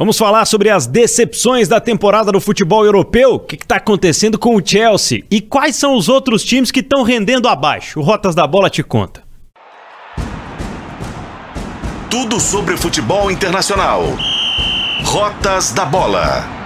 Vamos falar sobre as decepções da temporada do futebol europeu. O que está acontecendo com o Chelsea? E quais são os outros times que estão rendendo abaixo? O Rotas da Bola te conta. Tudo sobre futebol internacional. Rotas da Bola.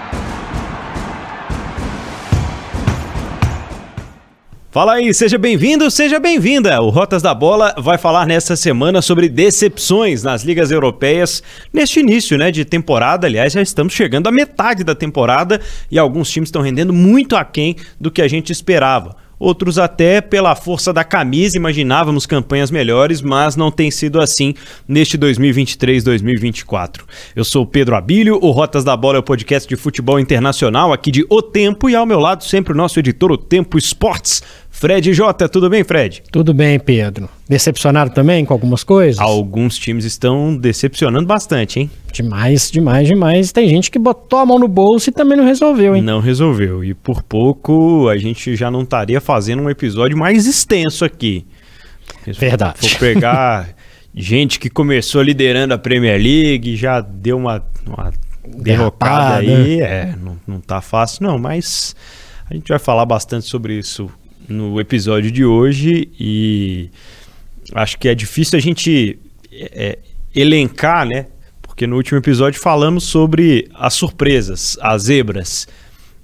Fala aí, seja bem-vindo, seja bem-vinda. O Rotas da Bola vai falar nesta semana sobre decepções nas ligas europeias neste início, né, de temporada. Aliás, já estamos chegando à metade da temporada e alguns times estão rendendo muito aquém do que a gente esperava. Outros até pela força da camisa imaginávamos campanhas melhores, mas não tem sido assim neste 2023-2024. Eu sou Pedro Abílio, o Rotas da Bola é o podcast de futebol internacional aqui de O Tempo e ao meu lado sempre o nosso editor O Tempo Esportes, Fred J, tudo bem, Fred? Tudo bem, Pedro. Decepcionado também com algumas coisas? Alguns times estão decepcionando bastante, hein? Demais, demais, demais. Tem gente que botou a mão no bolso e também não resolveu, hein? Não resolveu. E por pouco a gente já não estaria fazendo um episódio mais extenso aqui. Verdade. Vou pegar gente que começou liderando a Premier League, já deu uma, uma derrocada aí. É, não, não tá fácil não, mas a gente vai falar bastante sobre isso no episódio de hoje e acho que é difícil a gente é, elencar, né? Porque no último episódio falamos sobre as surpresas, as zebras.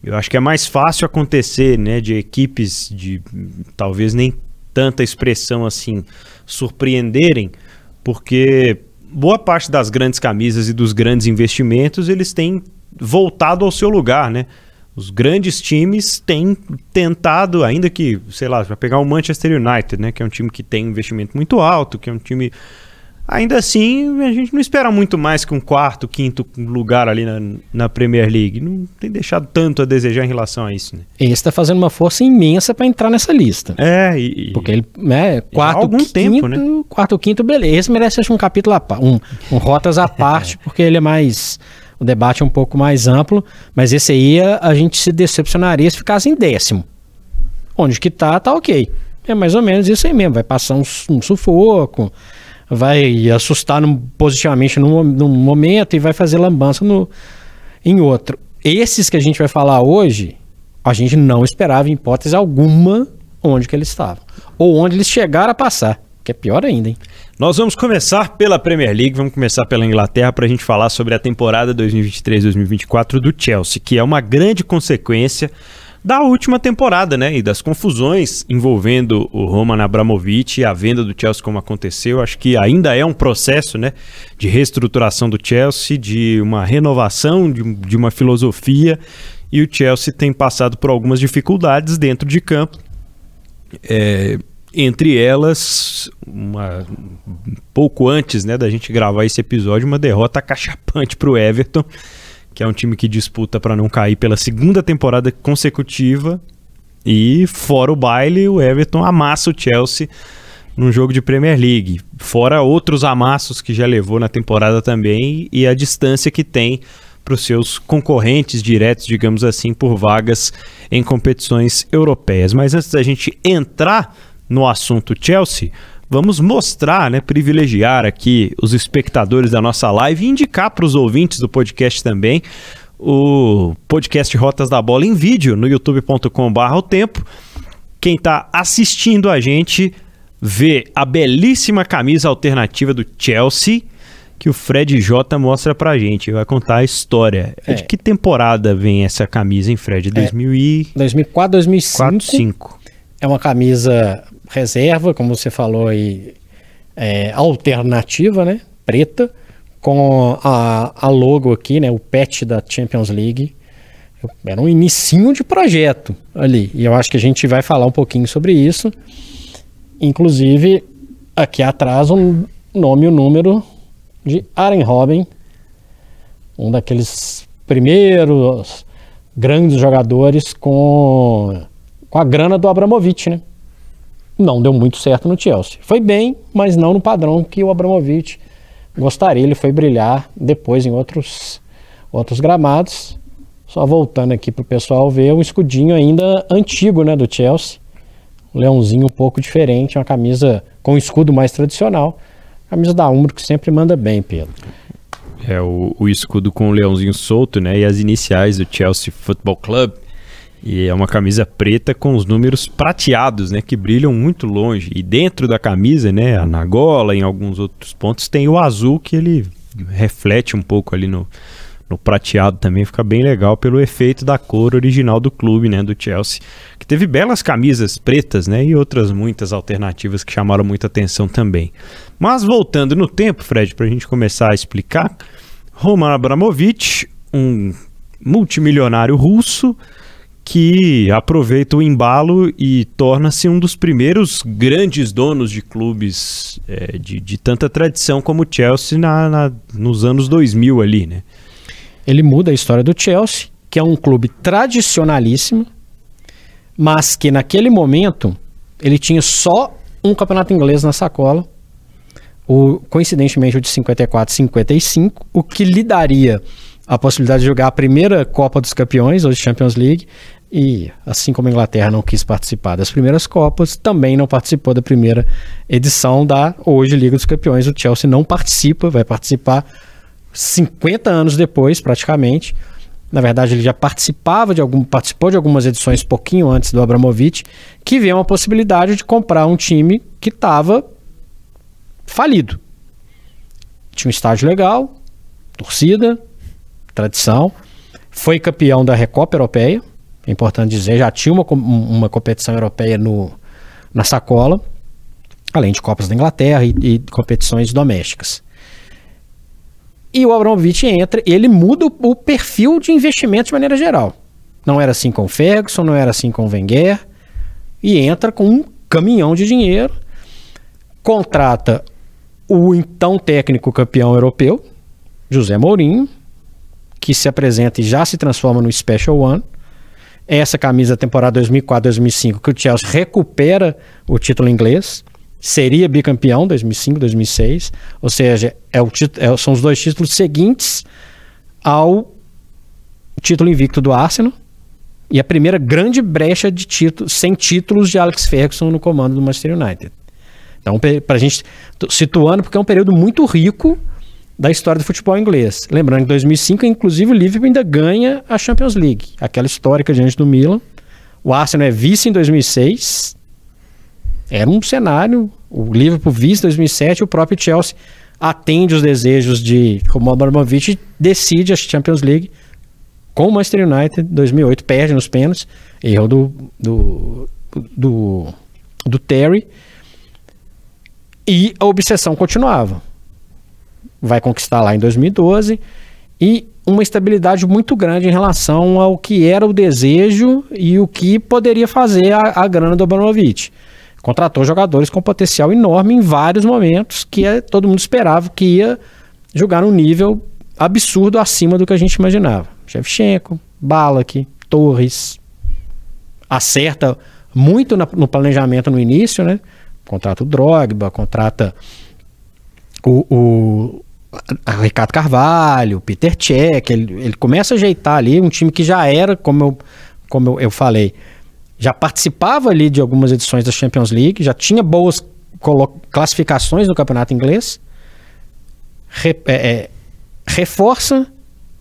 Eu acho que é mais fácil acontecer, né, de equipes de talvez nem tanta expressão assim surpreenderem, porque boa parte das grandes camisas e dos grandes investimentos eles têm voltado ao seu lugar, né? Os grandes times têm tentado, ainda que, sei lá, vai pegar o Manchester United, né, que é um time que tem investimento muito alto, que é um time Ainda assim, a gente não espera muito mais que um quarto, quinto lugar ali na, na Premier League. Não tem deixado tanto a desejar em relação a isso. Né? Ele está fazendo uma força imensa para entrar nessa lista. É, e. Porque ele, né, quarto, algum quinto, tempo, né? Quarto, quinto, beleza. Esse merece um capítulo a um, um rotas à parte, porque ele é mais o debate é um pouco mais amplo, mas esse aí a gente se decepcionaria se ficasse em décimo. Onde que tá, tá ok. É mais ou menos isso aí mesmo, vai passar um, um sufoco, vai assustar no, positivamente num, num, momento e vai fazer lambança no, em outro. Esses que a gente vai falar hoje, a gente não esperava em hipótese alguma onde que eles estavam. Ou onde eles chegaram a passar, que é pior ainda, hein? Nós vamos começar pela Premier League, vamos começar pela Inglaterra para a gente falar sobre a temporada 2023-2024 do Chelsea, que é uma grande consequência da última temporada, né? E das confusões envolvendo o Roman Abramovich e a venda do Chelsea como aconteceu. Acho que ainda é um processo, né? De reestruturação do Chelsea, de uma renovação, de, de uma filosofia. E o Chelsea tem passado por algumas dificuldades dentro de campo. É, entre elas, uma, pouco antes né, da gente gravar esse episódio, uma derrota cachapante para o Everton, que é um time que disputa para não cair pela segunda temporada consecutiva. E fora o baile, o Everton amassa o Chelsea num jogo de Premier League. Fora outros amassos que já levou na temporada também e a distância que tem para os seus concorrentes diretos, digamos assim, por vagas em competições europeias. Mas antes da gente entrar no assunto Chelsea, vamos mostrar, né, privilegiar aqui os espectadores da nossa live e indicar para os ouvintes do podcast também o podcast Rotas da Bola em vídeo no youtube.com/barra o tempo. Quem está assistindo a gente vê a belíssima camisa alternativa do Chelsea que o Fred J mostra pra gente, vai contar a história. É. De que temporada vem essa camisa, em Fred? 2000 é. e... 2004, 2005. 4, 5. É uma camisa reserva, como você falou aí, é, alternativa, né? Preta, com a, a logo aqui, né? O patch da Champions League. Era um inicinho de projeto ali. E eu acho que a gente vai falar um pouquinho sobre isso. Inclusive, aqui atrás, um nome e o um número de Aren Robin, um daqueles primeiros grandes jogadores com, com a grana do Abramovich, né? Não deu muito certo no Chelsea. Foi bem, mas não no padrão que o Abramovich gostaria. Ele foi brilhar depois em outros, outros gramados. Só voltando aqui para o pessoal ver um escudinho ainda antigo né, do Chelsea. Um leãozinho um pouco diferente, uma camisa com escudo mais tradicional. Camisa da Umbro que sempre manda bem, Pedro. É o, o escudo com o leãozinho solto, né? E as iniciais do Chelsea Football Club. E é uma camisa preta com os números prateados, né? Que brilham muito longe. E dentro da camisa, né? Na gola, em alguns outros pontos, tem o azul que ele reflete um pouco ali no, no prateado também. Fica bem legal pelo efeito da cor original do clube, né? Do Chelsea. Que teve belas camisas pretas, né? E outras muitas alternativas que chamaram muita atenção também. Mas voltando no tempo, Fred, para a gente começar a explicar. Roman Abramovich, um multimilionário russo que aproveita o embalo e torna-se um dos primeiros grandes donos de clubes é, de, de, tanta tradição como o Chelsea na, na, nos anos 2000 ali, né? Ele muda a história do Chelsea, que é um clube tradicionalíssimo, mas que naquele momento ele tinha só um campeonato inglês na sacola, o, coincidentemente o de 54 55, o que lhe daria a possibilidade de jogar a primeira Copa dos Campeões, ou Champions League, e, assim como a Inglaterra não quis participar das primeiras Copas, também não participou da primeira edição da hoje Liga dos Campeões. O Chelsea não participa, vai participar 50 anos depois, praticamente. Na verdade, ele já participava de algum, participou de algumas edições pouquinho antes do Abramovich, que vê uma possibilidade de comprar um time que estava falido. Tinha um estádio legal, torcida, tradição, foi campeão da Recopa Europeia, é importante dizer, já tinha uma, uma competição europeia no, na sacola, além de Copas da Inglaterra e, e competições domésticas. E o Abramovich entra, ele muda o, o, perfil de investimento de maneira geral. Não era assim com o Ferguson, não era assim com o Wenger, e entra com um caminhão de dinheiro, contrata o então técnico campeão europeu, José Mourinho, que se apresenta e já se transforma no Special One, essa camisa da temporada 2004-2005, que o Chelsea recupera o título inglês, seria bicampeão 2005, 2006, ou seja, é o é, são os dois títulos seguintes ao título invicto do Arsenal e a primeira grande brecha de títulos sem títulos de Alex Ferguson no comando do Manchester United. Então, para a gente situando, porque é um período muito rico da história do futebol inglês. Lembrando que em 2005, inclusive, o Liverpool ainda ganha a Champions League, aquela histórica diante do Milan. O Arsenal é vice em 2006. Era um cenário. O Liverpool vice em 2007 e o próprio Chelsea atende os desejos de Roman Abramovich e decide a Champions League com o Manchester United 2008, perde nos pênaltis, erro do, do, do, do Terry. E a obsessão continuava vai conquistar lá em 2012 e uma estabilidade muito grande em relação ao que era o desejo e o que poderia fazer a, a grana do Abramovich. Contratou jogadores com potencial enorme em vários momentos que é, todo mundo esperava que ia jogar num nível absurdo acima do que a gente imaginava. Shevchenko, Balak, Torres. Acerta muito na, no planejamento no início, né? Contrata o Drogba, contrata o, o Ricardo Carvalho, Peter Cech, ele, ele começa a ajeitar ali um time que já era, como eu, como eu, eu falei, já participava ali de algumas edições da Champions League, já tinha boas classificações no campeonato inglês, re, é, é, reforça,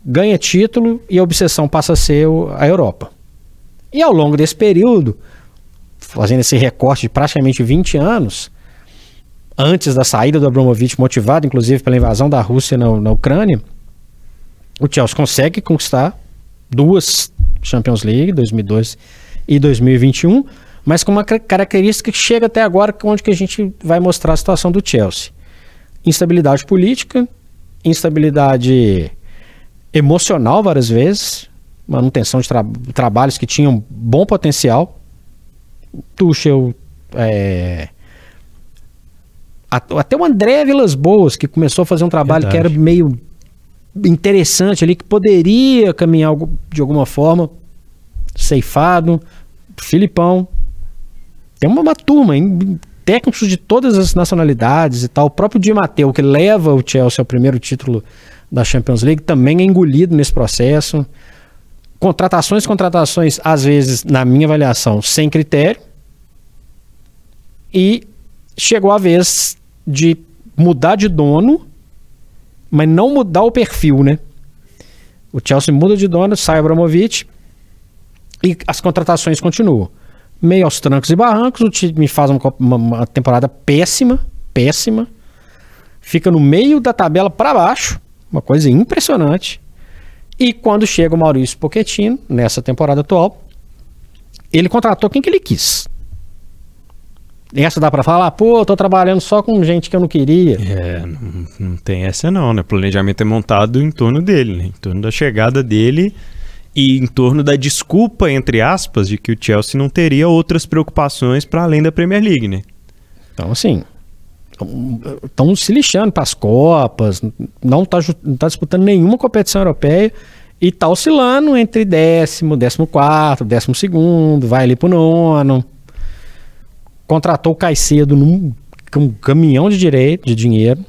ganha título e a obsessão passa a ser a Europa. E ao longo desse período, fazendo esse recorte de praticamente 20 anos, antes da saída do Abramovich, motivado inclusive pela invasão da Rússia na, na Ucrânia, o Chelsea consegue conquistar duas Champions League, 2012 e 2021, mas com uma característica que chega até agora, onde que a gente vai mostrar a situação do Chelsea. Instabilidade política, instabilidade emocional várias vezes, manutenção de tra trabalhos que tinham bom potencial. Tuchel é, até o André Vilas Boas, que começou a fazer um trabalho Verdade. que era meio interessante ali, que poderia caminhar de alguma forma, ceifado. Filipão. Tem uma, uma turma, hein? técnicos de todas as nacionalidades e tal. O próprio Di Matteo, que leva o Chelsea ao primeiro título da Champions League, também é engolido nesse processo. Contratações, contratações, às vezes, na minha avaliação, sem critério. E chegou a vez de mudar de dono mas não mudar o perfil, né? O Chelsea muda de dono, sai Abramovich e as contratações continuam. Meio aos trancos e barrancos, o time faz uma, uma, uma temporada péssima, péssima. Fica no meio da tabela para baixo, uma coisa impressionante. E quando chega o Maurício Pochettino, nessa temporada atual, ele contratou quem que ele quis. Essa dá para falar, pô, tô trabalhando só com gente que eu não queria. É, não, não tem essa não, né? O planejamento é montado em torno dele, né? Em torno da chegada dele e em torno da desculpa, entre aspas, de que o Chelsea não teria outras preocupações para além da Premier League, né? Então, assim, estão se lixando para as Copas, não está tá disputando nenhuma competição europeia e está oscilando entre décimo, décimo quarto, décimo segundo, vai ali para o nono contratou o Caicedo num um caminhão de direito, de dinheiro.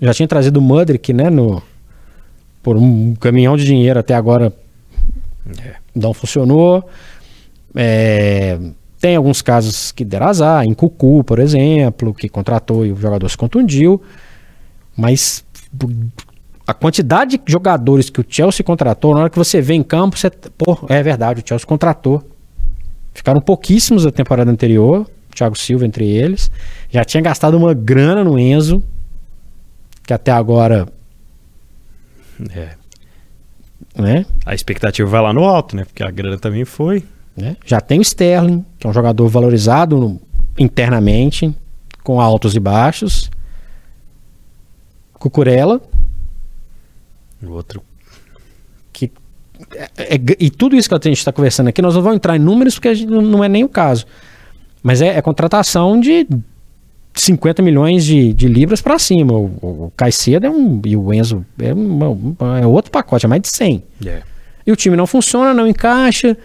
Já tinha trazido o Mudrick, né, no, por um caminhão de dinheiro até agora é. não funcionou. É, tem alguns casos que deram azar, em Cucu, por exemplo, que contratou e o jogador se contundiu. Mas a quantidade de jogadores que o Chelsea contratou, na hora que você vê em campo, você, pô, é verdade, o Chelsea contratou. Ficaram pouquíssimos da temporada anterior, Thiago Silva entre eles. Já tinha gastado uma grana no Enzo, que até agora. É. Né? A expectativa vai lá no alto, né? Porque a grana também foi. Né? Já tem o Sterling, que é um jogador valorizado no, internamente, com altos e baixos. Cucurella. O outro. Que, é, é, e tudo isso que a gente está conversando aqui, nós não vamos entrar em números porque gente, não é nem o caso. Mas é, é contratação de 50 milhões de, de libras para cima. O, o Caicedo é um. E o Enzo é, uma, é outro pacote, é mais de 100. Yeah. E o time não funciona, não encaixa.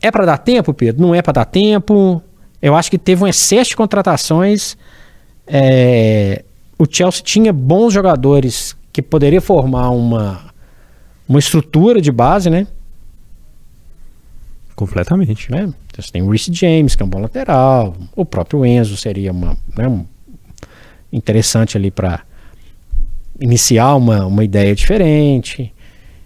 É para dar tempo, Pedro? Não é para dar tempo. Eu acho que teve um excesso de contratações. É, o Chelsea tinha bons jogadores que poderia formar uma, uma estrutura de base, né? Completamente. Né? Então, você tem o Reece James, que é um bom lateral. O próprio Enzo seria uma, né, um, interessante ali para iniciar uma, uma ideia diferente.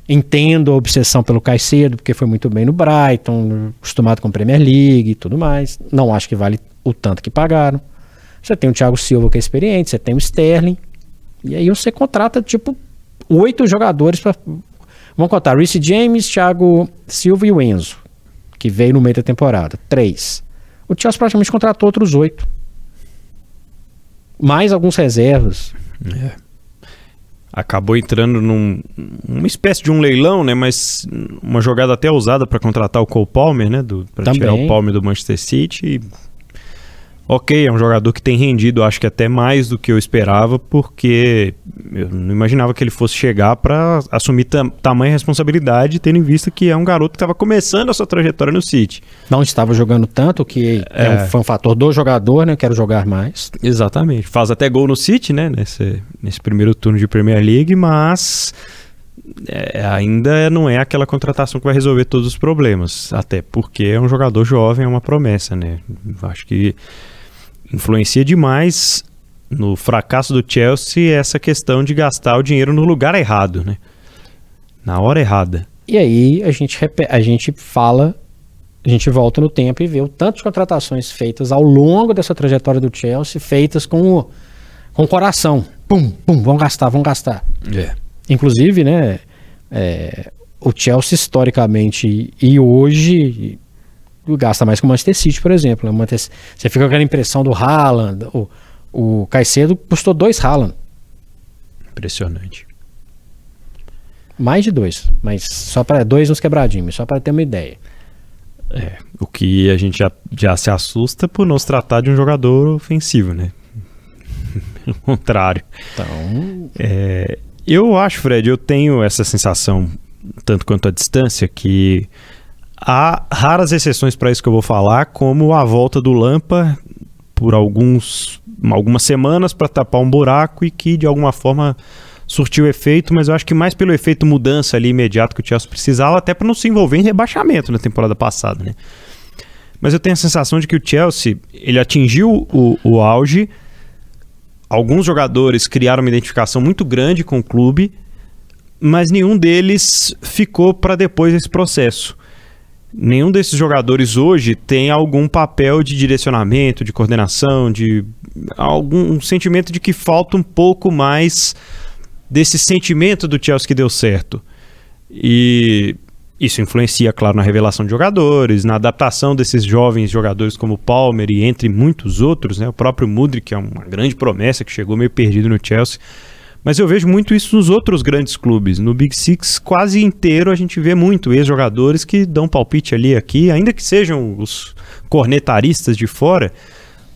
Entendo a obsessão pelo Caicedo, porque foi muito bem no Brighton, acostumado com a Premier League e tudo mais. Não acho que vale o tanto que pagaram. Você tem o Thiago Silva, que é experiente, você tem o Sterling. E aí você contrata, tipo, oito jogadores para. Vamos contar: Reece James, Thiago Silva e o Enzo que veio no meio da temporada. Três. O Chelsea praticamente contratou outros oito. Mais alguns reservas. É. Acabou entrando num, uma espécie de um leilão, né? Mas uma jogada até usada para contratar o Cole Palmer, né? Para tirar o Palmer do Manchester City. E ok, é um jogador que tem rendido, acho que até mais do que eu esperava, porque eu não imaginava que ele fosse chegar para assumir tam tamanha responsabilidade, tendo em vista que é um garoto que estava começando a sua trajetória no City. Não estava jogando tanto, que é, é um, foi um fator do jogador, né? Quero jogar mais. Exatamente. Faz até gol no City, né? Nesse, nesse primeiro turno de Premier League, mas é, ainda não é aquela contratação que vai resolver todos os problemas. Até porque é um jogador jovem, é uma promessa, né? Acho que influencia demais no fracasso do Chelsea essa questão de gastar o dinheiro no lugar errado, né? Na hora errada. E aí a gente, a gente fala, a gente volta no tempo e vê o tanto de contratações feitas ao longo dessa trajetória do Chelsea, feitas com o, com o coração. Pum, pum, vão gastar, vão gastar. É. Inclusive, né, é, o Chelsea historicamente e hoje gasta mais que o Manchester City, por exemplo. Né? Você fica com aquela impressão do Haaland. O, o Caicedo custou dois Haaland. Impressionante. Mais de dois, mas só para dois nos quebradinhos, só para ter uma ideia. É, o que a gente já, já se assusta por não se tratar de um jogador ofensivo, né? Pelo contrário. Então. É, eu acho, Fred, eu tenho essa sensação, tanto quanto a distância, que Há raras exceções para isso que eu vou falar, como a volta do Lampa por alguns, algumas semanas para tapar um buraco e que de alguma forma surtiu efeito, mas eu acho que mais pelo efeito mudança ali imediato que o Chelsea precisava, até para não se envolver em rebaixamento na temporada passada, né? Mas eu tenho a sensação de que o Chelsea ele atingiu o, o auge, alguns jogadores criaram uma identificação muito grande com o clube, mas nenhum deles ficou para depois desse processo. Nenhum desses jogadores hoje tem algum papel de direcionamento, de coordenação, de algum sentimento de que falta um pouco mais desse sentimento do Chelsea que deu certo. E isso influencia, claro, na revelação de jogadores, na adaptação desses jovens jogadores como Palmer e entre muitos outros, né? O próprio Mudrik, que é uma grande promessa que chegou meio perdido no Chelsea. Mas eu vejo muito isso nos outros grandes clubes. No Big Six, quase inteiro, a gente vê muito ex-jogadores que dão palpite ali aqui, ainda que sejam os cornetaristas de fora.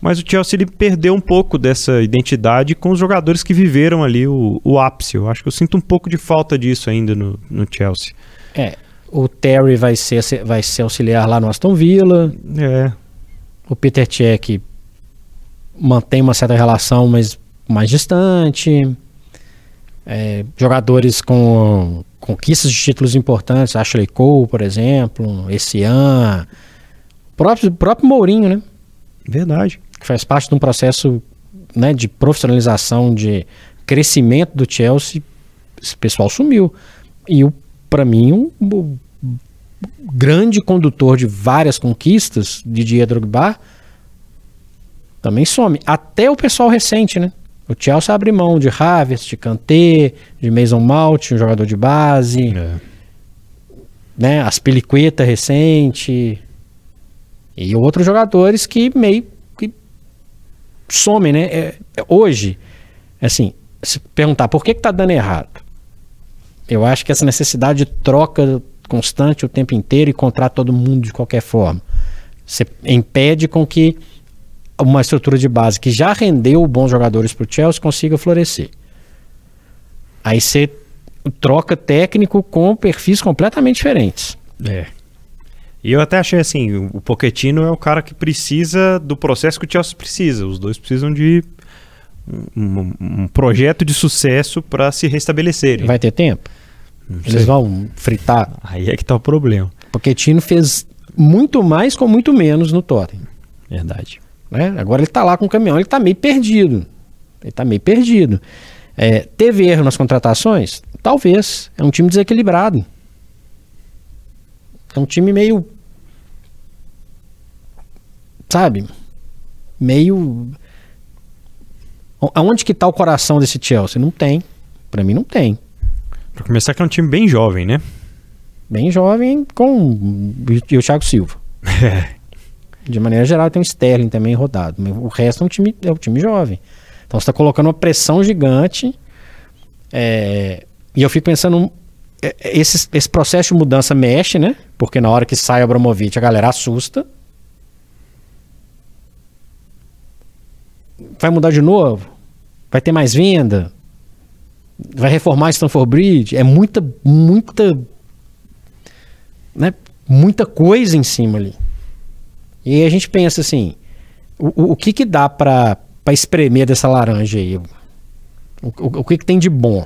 Mas o Chelsea ele perdeu um pouco dessa identidade com os jogadores que viveram ali o, o ápice. Eu acho que eu sinto um pouco de falta disso ainda no, no Chelsea. É, o Terry vai ser, vai ser auxiliar lá no Aston Villa. É. O Peter Cech mantém uma certa relação, mas mais distante. É, jogadores com conquistas de títulos importantes, Ashley Cole, por exemplo, esse ano. Próprio, próprio Mourinho, né? Verdade. Que faz parte de um processo né, de profissionalização, de crescimento do Chelsea. Esse pessoal sumiu. E o para mim, um, um, grande condutor de várias conquistas, Didier Drogba, também some. Até o pessoal recente, né? O Chelsea abre mão de Havertz, de Kanté, de Mason Mount, um jogador de base. É. Né? As Peliqueta recente. E outros jogadores que meio que somem, né? É, é, hoje, assim, se perguntar por que, que tá dando errado? Eu acho que essa necessidade de troca constante o tempo inteiro e encontrar todo mundo de qualquer forma, você impede com que uma estrutura de base que já rendeu bons jogadores para o Chelsea consiga florescer. Aí você troca técnico com perfis completamente diferentes. É. E eu até achei assim, o Pochettino é o cara que precisa do processo que o Chelsea precisa. Os dois precisam de um, um projeto de sucesso para se restabelecerem. Vai ter tempo? Eles vão fritar. Aí é que está o problema. Tino fez muito mais com muito menos no Tottenham. Verdade. Né? Agora ele está lá com o caminhão, ele está meio perdido. Ele está meio perdido. É, teve erro nas contratações? Talvez. É um time desequilibrado. É um time meio. Sabe? Meio Aonde que está o coração desse Chelsea? Não tem. Para mim não tem. Para começar que é um time bem jovem, né? Bem jovem com e o Thiago Silva. É. De maneira geral tem o Sterling também rodado. O resto é um time, é um time jovem. Então você está colocando uma pressão gigante. É, e eu fico pensando, é, esse, esse processo de mudança mexe, né? Porque na hora que sai o Abramovich a galera assusta. Vai mudar de novo? Vai ter mais venda? Vai reformar Stanford Bridge? É muita, muita, né, muita coisa em cima ali. E a gente pensa assim, o, o que que dá para espremer dessa laranja aí? O, o, o que que tem de bom?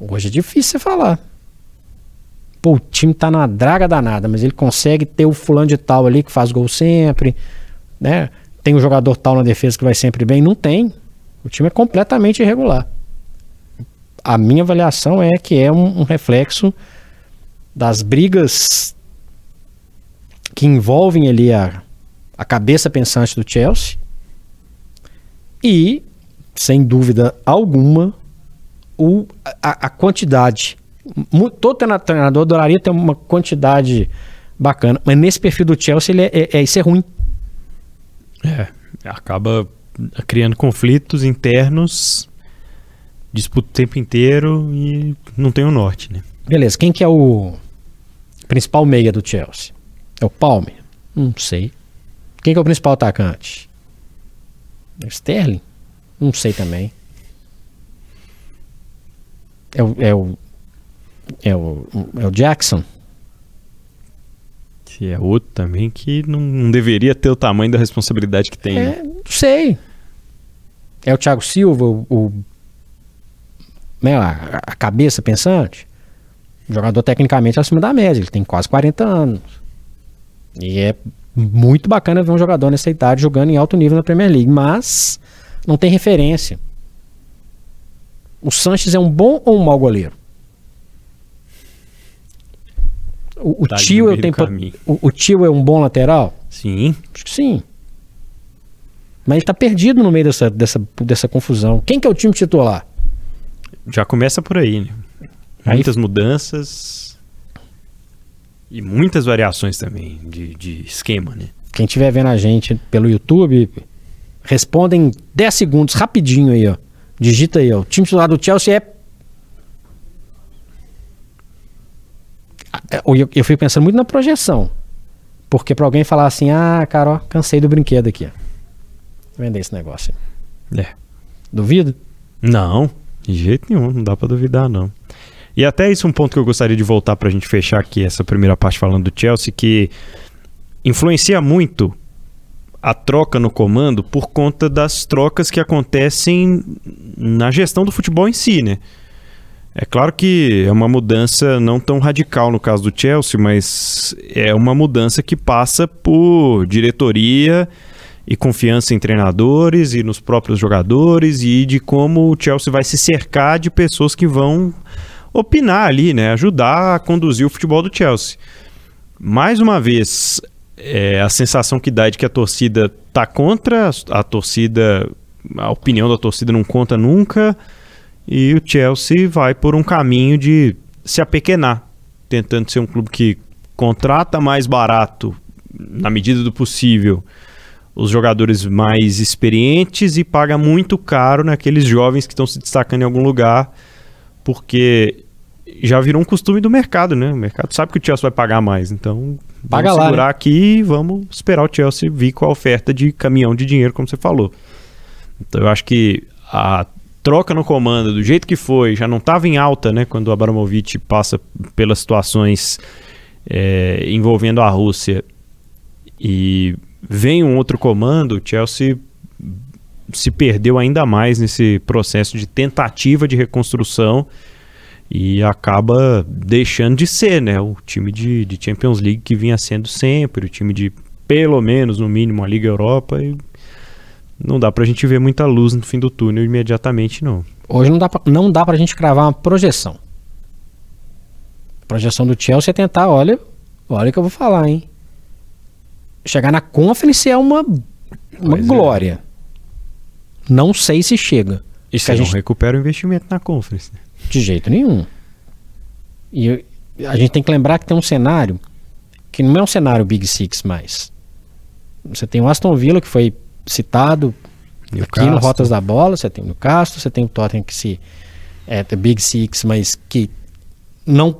Hoje é difícil você falar. Pô, o time tá na draga danada, mas ele consegue ter o fulano de tal ali que faz gol sempre, né? Tem um jogador tal na defesa que vai sempre bem? Não tem. O time é completamente irregular. A minha avaliação é que é um, um reflexo das brigas que envolvem ali a, a cabeça pensante do Chelsea e, sem dúvida alguma, o, a, a quantidade. Todo treinador adoraria ter uma quantidade bacana, mas nesse perfil do Chelsea ele é, é, é isso é ruim. É, acaba criando conflitos internos, disputa o tempo inteiro e não tem o norte, né? Beleza, quem que é o principal meia do Chelsea? É o Palmer? Não sei. Quem que é o principal atacante? É o Sterling? Não sei também. É o, é o, é o, é o Jackson? Que é outro também que não, deveria ter o tamanho da responsabilidade que tem. É, né? Não sei é o Thiago Silva, o, o né, a, a, cabeça pensante, jogador tecnicamente acima da média, ele tem quase 40 anos. E é muito bacana ver um jogador nessa idade jogando em alto nível na Premier League, mas não tem referência. O Sanches é um bom ou um mau goleiro? O, o Tá tio tem o, o tio é um bom lateral? Sim. Acho que sim. Mas ele tá perdido no meio dessa, dessa, dessa confusão. Quem que é o time titular? Já começa por aí, né? Aí- Muitas mudanças e muitas variações também de, de esquema, né? Quem estiver vendo a gente pelo YouTube, responda em 10 segundos, rapidinho aí, ó. Digita aí, ó. O time titular do Chelsea é. Eu, eu, eu fico pensando muito na projeção. Porque pra alguém falar assim, ah, cara, ó, cansei do brinquedo aqui, ó. Vender esse negócio aí. É. Duvido? Não, de jeito nenhum, não dá pra duvidar, não. E até isso é um ponto que eu gostaria de voltar pra gente fechar aqui essa primeira parte falando do Chelsea, que influencia muito a troca no comando por conta das trocas que acontecem na gestão do futebol em si, né? É claro que é uma mudança não tão radical no caso do Chelsea, mas é uma mudança que passa por diretoria e confiança em treinadores e nos próprios jogadores e de como o Chelsea vai se cercar de pessoas que vão opinar ali, né? Ajudar a conduzir o futebol do Chelsea. Mais uma vez, é, a sensação que dá é de que a torcida tá contra, a torcida, a opinião da torcida não conta nunca, e o Chelsea vai por um caminho de se apequenar, tentando ser um clube que contrata mais barato, na medida do possível, os jogadores mais experientes e paga muito caro naqueles jovens que estão se destacando em algum lugar, porque já virou um costume do mercado, né? O mercado sabe que o Chelsea vai pagar mais, então Paga vamos lá, segurar né? aqui e vamos esperar o Chelsea vir com a oferta de caminhão de dinheiro, como você falou. Então eu acho que a troca no comando, do jeito que foi, já não estava em alta, né? Quando o Abramovich passa pelas situações é, envolvendo a Rússia e vem um outro comando, o Chelsea se perdeu ainda mais nesse processo de tentativa de reconstrução e acaba deixando de ser, né? O time de, de Champions League que vinha sendo sempre, o time de pelo menos, no mínimo, a Liga Europa e não dá pra gente ver muita luz no fim do túnel imediatamente, não. Hoje não dá, pra, não dá pra gente cravar uma projeção. A projeção do Chelsea é tentar, olha, olha o que eu vou falar, hein? Chegar na Conference é uma, uma Pois é. glória. Não sei se chega. E Se a não gente- recupera o investimento na Conference. né? De jeito nenhum. E eu- a gente tem que lembrar que tem um cenário que não é um cenário Big Six mais. Você tem o Aston Villa, que foi citado aqui no Newcastle. Rotas da Bola, você tem o Newcastle, você tem o Tottenham que se é the Big Six, mas que não,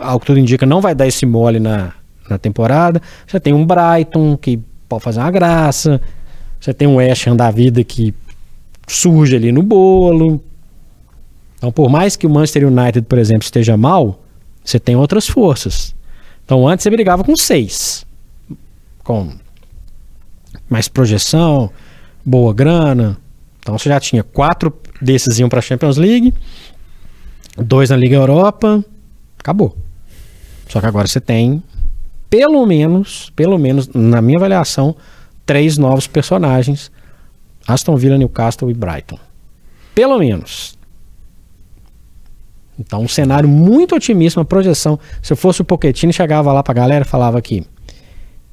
ao que tudo indica, não vai dar esse mole na, na temporada. Você tem um Brighton que pode fazer uma graça. Você tem um West Ham da vida que surge ali no bolo. Então, por mais que o Manchester United, por exemplo, esteja mal, você tem outras forças. Então, antes você brigava com seis. Com mais projeção, boa grana. Então, você já tinha quatro desses iam para a Champions League, dois na Liga Europa, acabou. Só que agora você tem, pelo menos, pelo menos, na minha avaliação, três novos personagens: Aston Villa, Newcastle e Brighton. Pelo menos. Então, um cenário muito otimista, uma projeção. Se eu fosse o Pochettino, chegava lá pra galera e falava aqui.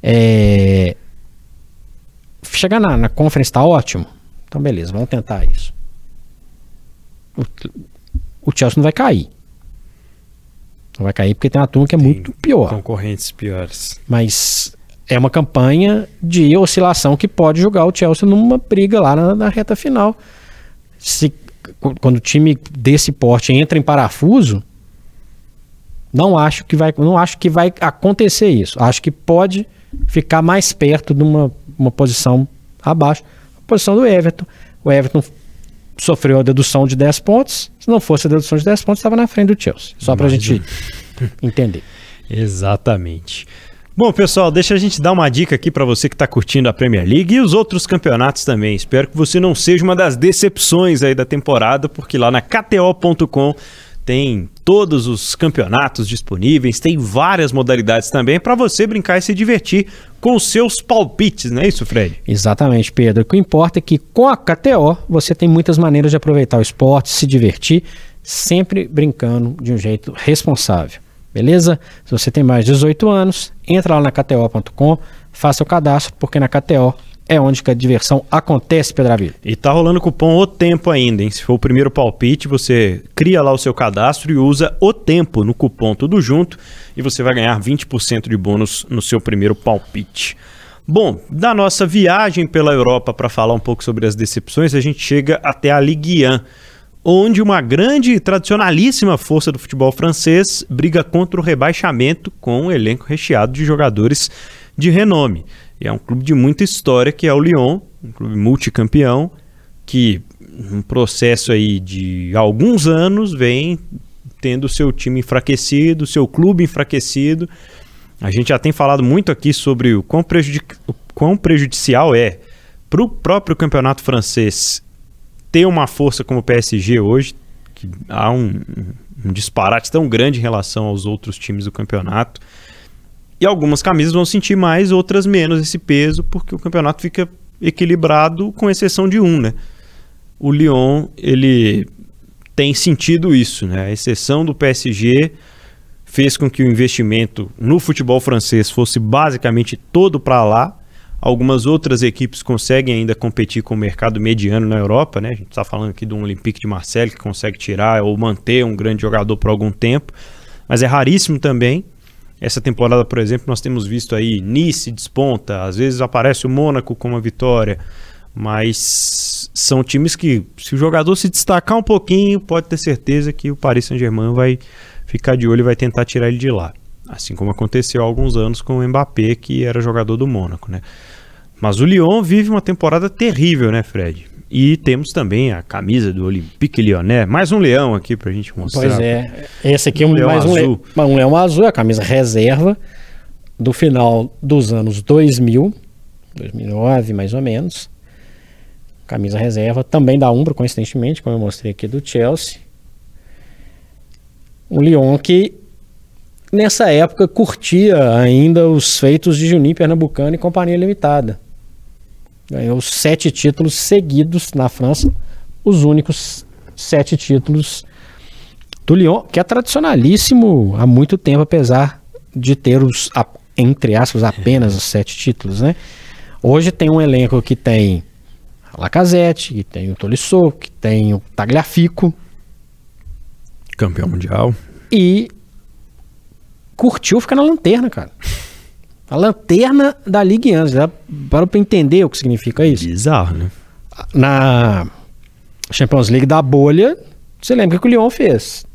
É... Chegar na, na conference tá ótimo. Então, beleza, vamos tentar isso. O, o Chelsea não vai cair. Não vai cair porque tem uma turma que é muito pior. Concorrentes piores. Mas é uma campanha de oscilação que pode jogar o Chelsea numa briga lá na, na reta final. Se, quando o time desse porte entra em parafuso, não acho que vai, não acho que vai acontecer isso. Acho que pode ficar mais perto de uma, uma posição abaixo, a posição do Everton. O Everton sofreu a dedução de 10 pontos. Se não fosse a dedução de 10 pontos, estava na frente do Chelsea. Só para a gente entender. Exatamente. Bom, pessoal, deixa a gente dar uma dica aqui para você que está curtindo a Premier League e os outros campeonatos também. Espero que você não seja uma das decepções aí da temporada, porque lá na KTO.com tem todos os campeonatos disponíveis, tem várias modalidades também para você brincar e se divertir com seus palpites, não é isso, Fred? Exatamente, Pedro. O que importa é que com a KTO você tem muitas maneiras de aproveitar o esporte, se divertir, sempre brincando de um jeito responsável. Beleza? Se você tem mais de 18 anos, entra lá na KTO.com, faça o cadastro, porque na KTO é onde a diversão acontece, Pedravilho. E tá rolando cupom O Tempo ainda, hein? Se for o primeiro palpite, você cria lá o seu cadastro e usa O Tempo no cupom tudo junto e você vai ganhar 20% de bônus no seu primeiro palpite. Bom, da nossa viagem pela Europa para falar um pouco sobre as decepções, a gente chega até a Ligue 1, onde uma grande e tradicionalíssima força do futebol francês briga contra o rebaixamento com um elenco recheado de jogadores de renome. E é um clube de muita história que é o Lyon, um clube multicampeão, que num processo aí de alguns anos vem tendo seu time enfraquecido, seu clube enfraquecido. A gente já tem falado muito aqui sobre o quão, prejudic... o quão prejudicial é para o próprio campeonato francês ter uma força como o PSG hoje, que há um, um disparate tão grande em relação aos outros times do campeonato. E algumas camisas vão sentir mais, outras menos esse peso, porque o campeonato fica equilibrado, com exceção de um, né? O Lyon, ele tem sentido isso, né? A exceção do PSG fez com que o investimento no futebol francês fosse basicamente todo para lá. Algumas outras equipes conseguem ainda competir com o mercado mediano na Europa, né? A gente está falando aqui do Olympique de Marseille que consegue tirar ou manter um grande jogador por algum tempo, mas é raríssimo também. Essa temporada, por exemplo, nós temos visto aí Nice desponta, às vezes aparece o Mônaco com uma vitória, mas são times que, se o jogador se destacar um pouquinho, pode ter certeza que o Paris Saint-Germain vai ficar de olho e vai tentar tirar ele de lá. Assim como aconteceu há alguns anos com o Mbappé, que era jogador do Mônaco, né? Mas o Lyon vive uma temporada terrível, né, Fred? E temos também a camisa do Olympique Lyonnais. Mais um leão aqui pra gente mostrar. Pois é. Esse aqui é um, leão mais azul. um, le... um leão azul, é a camisa reserva do final dos anos 2000, 2009 mais ou menos. Camisa reserva, também da Umbro, coincidentemente, como eu mostrei aqui do Chelsea. Um Lyon que nessa época curtia ainda os feitos de Juninho Pernambucano e Companhia Limitada. Ganhou sete títulos seguidos na França, os únicos sete títulos do Lyon, que é tradicionalíssimo há muito tempo, apesar de ter os, entre aspas, apenas os sete títulos, né? Hoje tem um elenco que tem a Lacazette, que tem o Tolisso, que tem o Tagliafico. Campeão mundial. E curtiu ficar na lanterna, cara. A lanterna da Ligue 1. Já para pra entender o que significa isso? Bizarro, né? Na Champions League da bolha, você lembra o que o Lyon fez?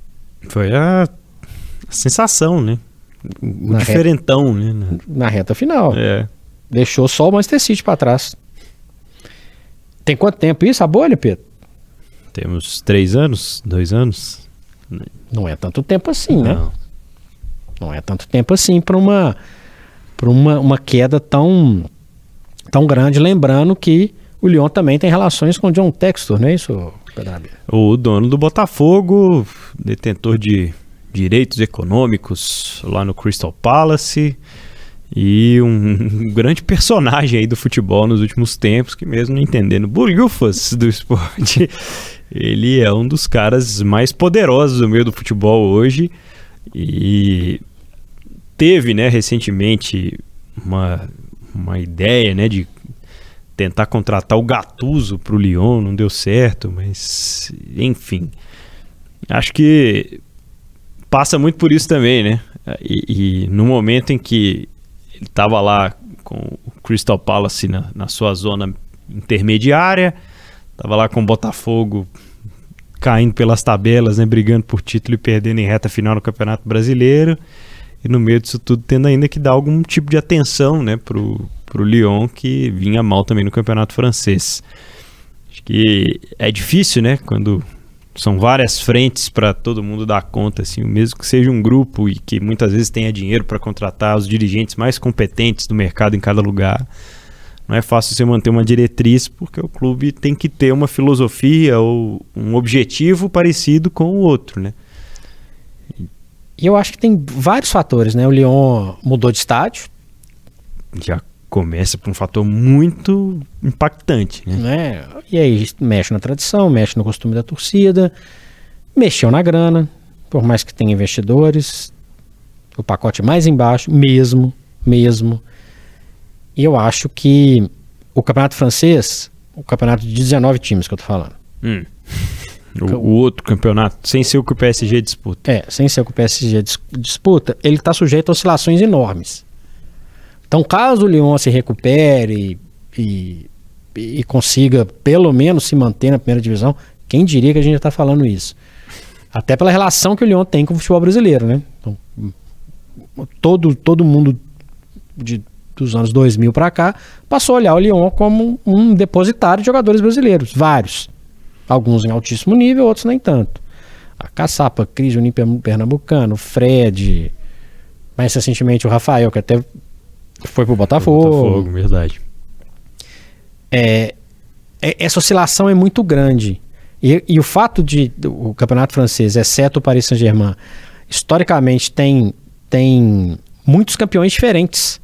Foi a, sensação, né? O na diferentão, reta, né? Na reta final. É. Deixou só o Manchester City para trás. Tem quanto tempo isso, a bolha, Pedro? Temos três anos, dois anos. Não é tanto tempo assim, né? Não. É tanto tempo assim para uma uma, uma queda tão, tão grande, lembrando que o Lyon também tem relações com o John Textor, não é isso, Pedrabi? O dono do Botafogo, detentor de direitos econômicos lá no Crystal Palace e um, grande personagem aí do futebol nos últimos tempos, que mesmo não entendendo bolhufas do esporte, ele é um dos caras mais poderosos do meio do futebol hoje e teve, né, recentemente uma, uma ideia, né, de tentar contratar o Gattuso para o Lyon, não deu certo, mas enfim, acho que passa muito por isso também, né? E, e no momento em que ele estava lá com o Crystal Palace na, na sua zona intermediária, estava lá com o Botafogo caindo pelas tabelas, né, brigando por título e perdendo em reta final no Campeonato Brasileiro e no meio disso tudo tendo ainda que dar algum tipo de atenção né, pro, pro Lyon, que vinha mal também no campeonato francês. Acho que é difícil, né, quando são várias frentes para todo mundo dar conta, assim, mesmo que seja um grupo e que muitas vezes tenha dinheiro para contratar os dirigentes mais competentes do mercado em cada lugar. Não é fácil você manter uma diretriz, porque o clube tem que ter uma filosofia ou um objetivo parecido com o outro, né? E eu acho que tem vários fatores, né? O Lyon mudou de estádio. Já começa por um fator muito impactante, né? né? E aí mexe na tradição, mexe no costume da torcida, mexeu na grana, por mais que tenha investidores, o pacote mais embaixo, mesmo, mesmo. E eu acho que o campeonato francês, o campeonato de 19 times que eu tô falando. Hum. O, o, outro campeonato, sem ser o que o PSG disputa. É, sem ser o que o PSG dis disputa, ele está sujeito a oscilações enormes. Então, caso o Lyon se recupere e, e, consiga pelo menos se manter na primeira divisão, quem diria que a gente está falando isso? Até pela relação que o Lyon tem com o futebol brasileiro, né? Então, todo, todo mundo de, dos anos 2000 para cá passou a olhar o Lyon como um depositário de jogadores brasileiros, vários. Alguns em altíssimo nível, outros nem tanto. A Caçapa, Cris, o Pernambucano, o Fred, mais recentemente o Rafael, que até foi pro Botafogo. Botafogo, verdade. É, é, essa oscilação é muito grande. E, e, o fato de o campeonato francês, exceto o Paris Saint-Germain, historicamente tem, tem muitos campeões diferentes.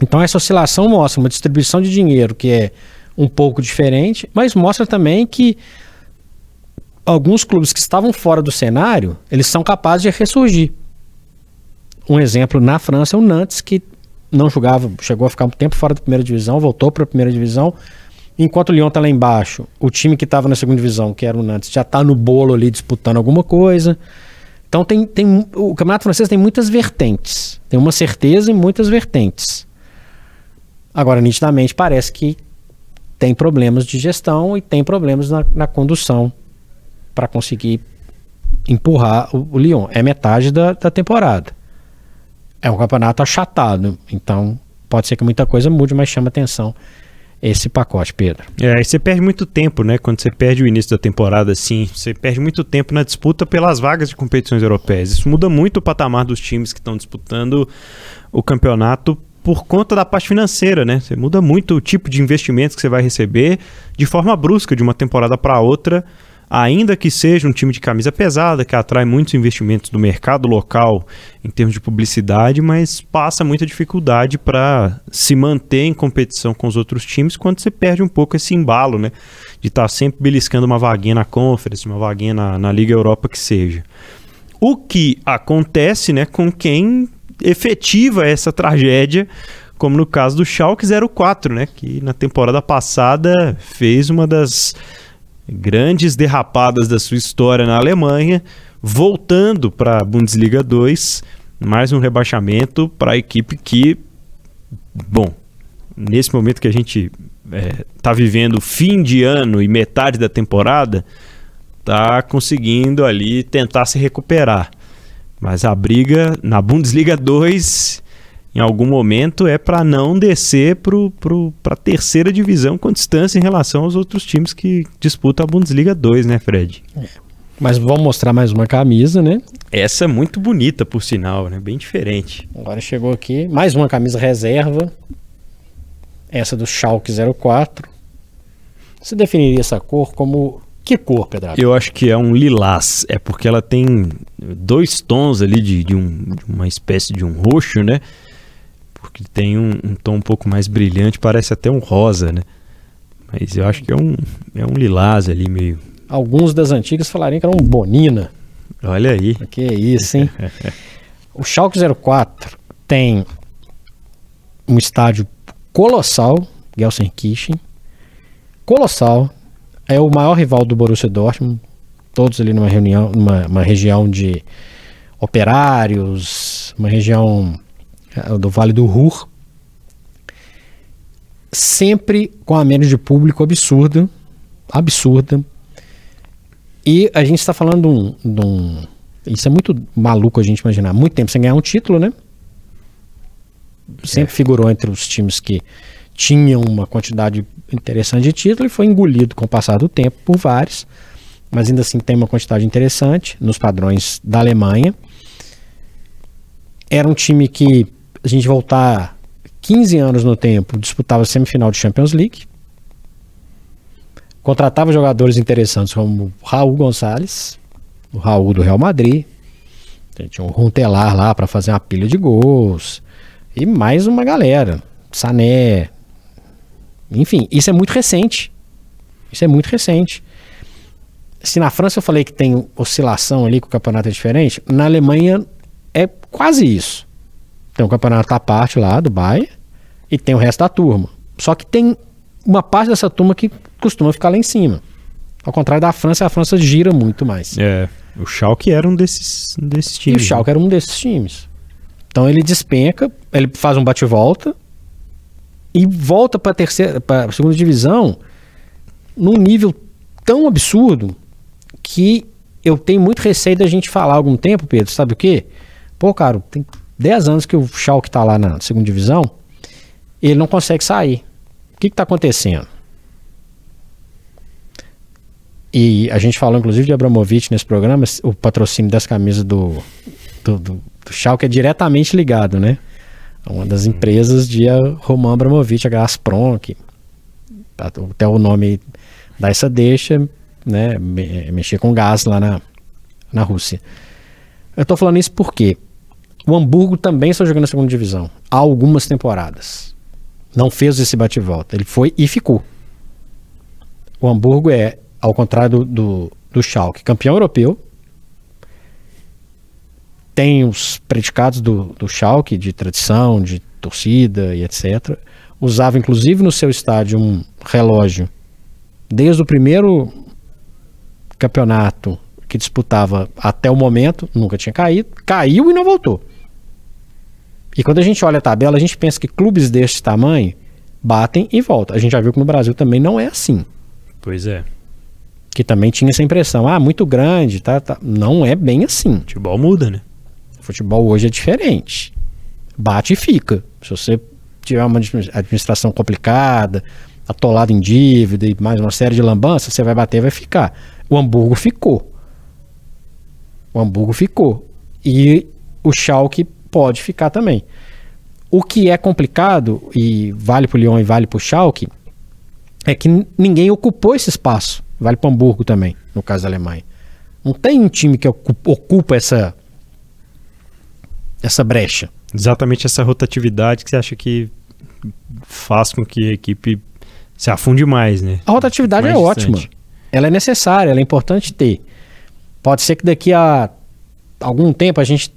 Então essa oscilação mostra uma distribuição de dinheiro que é um pouco diferente, mas mostra também que alguns clubes que estavam fora do cenário, eles são capazes de ressurgir. Um exemplo na França é o Nantes, que não jogava, chegou a ficar um tempo fora da primeira divisão, voltou para a primeira divisão. Enquanto o Lyon está lá embaixo, o time que estava na segunda divisão, que era o Nantes, já está no bolo ali disputando alguma coisa. Então tem, tem o campeonato francês tem muitas vertentes, tem uma certeza e muitas vertentes. Agora, nitidamente, parece que tem problemas de gestão e tem problemas na, na condução para conseguir empurrar o, o, Lyon. É metade da, da temporada. É um campeonato achatado, então pode ser que muita coisa mude, mas chama atenção esse pacote, Pedro. É, e você perde muito tempo, né? Quando você perde o início da temporada, assim, você perde muito tempo na disputa pelas vagas de competições europeias. Isso muda muito o patamar dos times que estão disputando o campeonato por conta da parte financeira, né? Você muda muito o tipo de investimentos que você vai receber de forma brusca de uma temporada para outra, ainda que seja um time de camisa pesada, que atrai muitos investimentos do mercado local em termos de publicidade, mas passa muita dificuldade para se manter em competição com os outros times quando você perde um pouco esse embalo, né? De estar tá sempre beliscando uma vaguinha na Conference, uma vaguinha na, na Liga Europa que seja. O que acontece, né, com quem efetiva essa tragédia, como no caso do Schalke 04, né, que na temporada passada fez uma das grandes derrapadas da sua história na Alemanha, voltando para a Bundesliga 2, mais um rebaixamento para a equipe que, bom, nesse momento que a gente está é, vivendo fim de ano e metade da temporada, está conseguindo ali tentar se recuperar. Mas a briga na Bundesliga 2, em algum momento, é para não descer para a terceira divisão com distância em relação aos outros times que disputam a Bundesliga 2, né, Fred? É. Mas vamos mostrar mais uma camisa, né? Essa é muito bonita, por sinal, né? Bem diferente. Agora chegou aqui mais uma camisa reserva. Essa do Schalke 04. Você definiria essa cor como que cor, Pedrado? Eu acho que é um lilás. É porque ela tem dois tons ali de, de, um, de uma espécie de um roxo, né? Porque tem um, um, tom um pouco mais brilhante, parece até um rosa, né? Mas eu acho que é um, é um lilás ali meio. Alguns das antigas falariam que era um bonina. Olha aí. Que é isso, hein? o Schalke 04 tem um estádio colossal, Gelsenkirchen, colossal, é o maior rival do Borussia Dortmund, todos ali numa reunião, numa região de operários, uma região eh, do Vale do Ruhr, sempre com a média de público absurda, absurda. E a gente está falando de um, de um, Isso é muito maluco a gente imaginar. Muito tempo sem ganhar um título, né? Sempre é. figurou entre os times que tinham uma quantidade interessante de título e foi engolido com o passar do tempo por vários, mas ainda assim tem uma quantidade interessante nos padrões da Alemanha. Era um time que, a gente voltar 15 anos no tempo, disputava semifinal de Champions League. Contratava jogadores interessantes como Raul Gonçalves, o Raul do Real Madrid, Tinha um Runtelar lá para fazer uma pilha de gols. E mais uma galera. Sané. Enfim, isso é muito recente. Isso é muito recente. Se na França eu falei que tem oscilação ali, que o campeonato é diferente, na Alemanha é quase isso. Tem um campeonato à parte lá do Bayern e tem o resto da turma. Só que tem uma parte dessa turma que costuma ficar lá em cima. Ao contrário da França, a França gira muito mais. É, o Schalke era um desses, desses times. E o Schalke né? era um desses times. Então ele despenca, ele faz um bate-volta e volta para a terceira, para segunda divisão num nível tão absurdo que eu tenho muito receio da gente falar algum tempo, Pedro, sabe o quê? Pô, cara, tem 10 anos que o Schalke tá lá na segunda divisão, ele não consegue sair. O que que tá acontecendo? E a gente falou inclusive de Abramovich nesse programa, o patrocínio das camisas do, do, do, do Schalke é diretamente ligado, né? Uma das empresas de Roman Abramovich, a Gazprom, que até o nome dá essa deixa, né? Mexer com gás lá na, na Rússia. Eu tô falando isso porque o Hamburgo também está jogando na segunda divisão há algumas temporadas. Não fez esse bate-volta. Ele foi e ficou. O Hamburgo é ao contrário do, do, do Schalke, campeão europeu. Tem os predicados do, do Schalke de tradição, de torcida e etc. Usava inclusive no seu estádio um relógio desde o primeiro campeonato que disputava até o momento, nunca tinha caído, caiu e não voltou. E quando a gente olha a tabela, a gente pensa que clubes deste tamanho batem e voltam. A gente já viu que no Brasil também não é assim. Pois é que também tinha essa impressão, ah, muito grande, tá, tá. Não é bem assim. Futebol muda, né? Futebol hoje é diferente. Bate e fica. Se você tiver uma administração complicada, atolado em dívida e mais uma série de lambanças, você vai bater e vai ficar. O Hamburgo ficou. O Hamburgo ficou. E o Schalke pode ficar também. O que é complicado, e vale para o Lyon e vale para o Schalke, é que ninguém ocupou esse espaço. Vale para Hamburgo também, no caso da Alemanha. Não tem um time que ocupa essa essa brecha. Exatamente essa rotatividade que você acha que faz com que a equipe se afunde mais, né? A rotatividade mais é distante. ótima. Ela é necessária, ela é importante ter. Pode ser que daqui a algum tempo a gente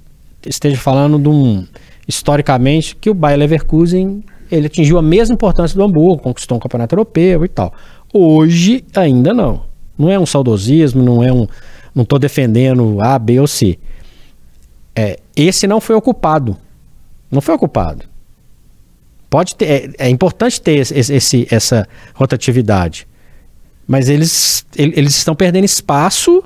esteja falando de um historicamente que o Bayer Leverkusen ele atingiu a mesma importância do Hamburgo, conquistou um campeonato europeu e tal. Hoje ainda não. Não é um saudosismo, não é um. Não estou defendendo A, B ou C. É, esse não foi ocupado. Não foi ocupado. Pode ter, é, é importante ter esse, esse, essa rotatividade. Mas eles, eles estão perdendo espaço.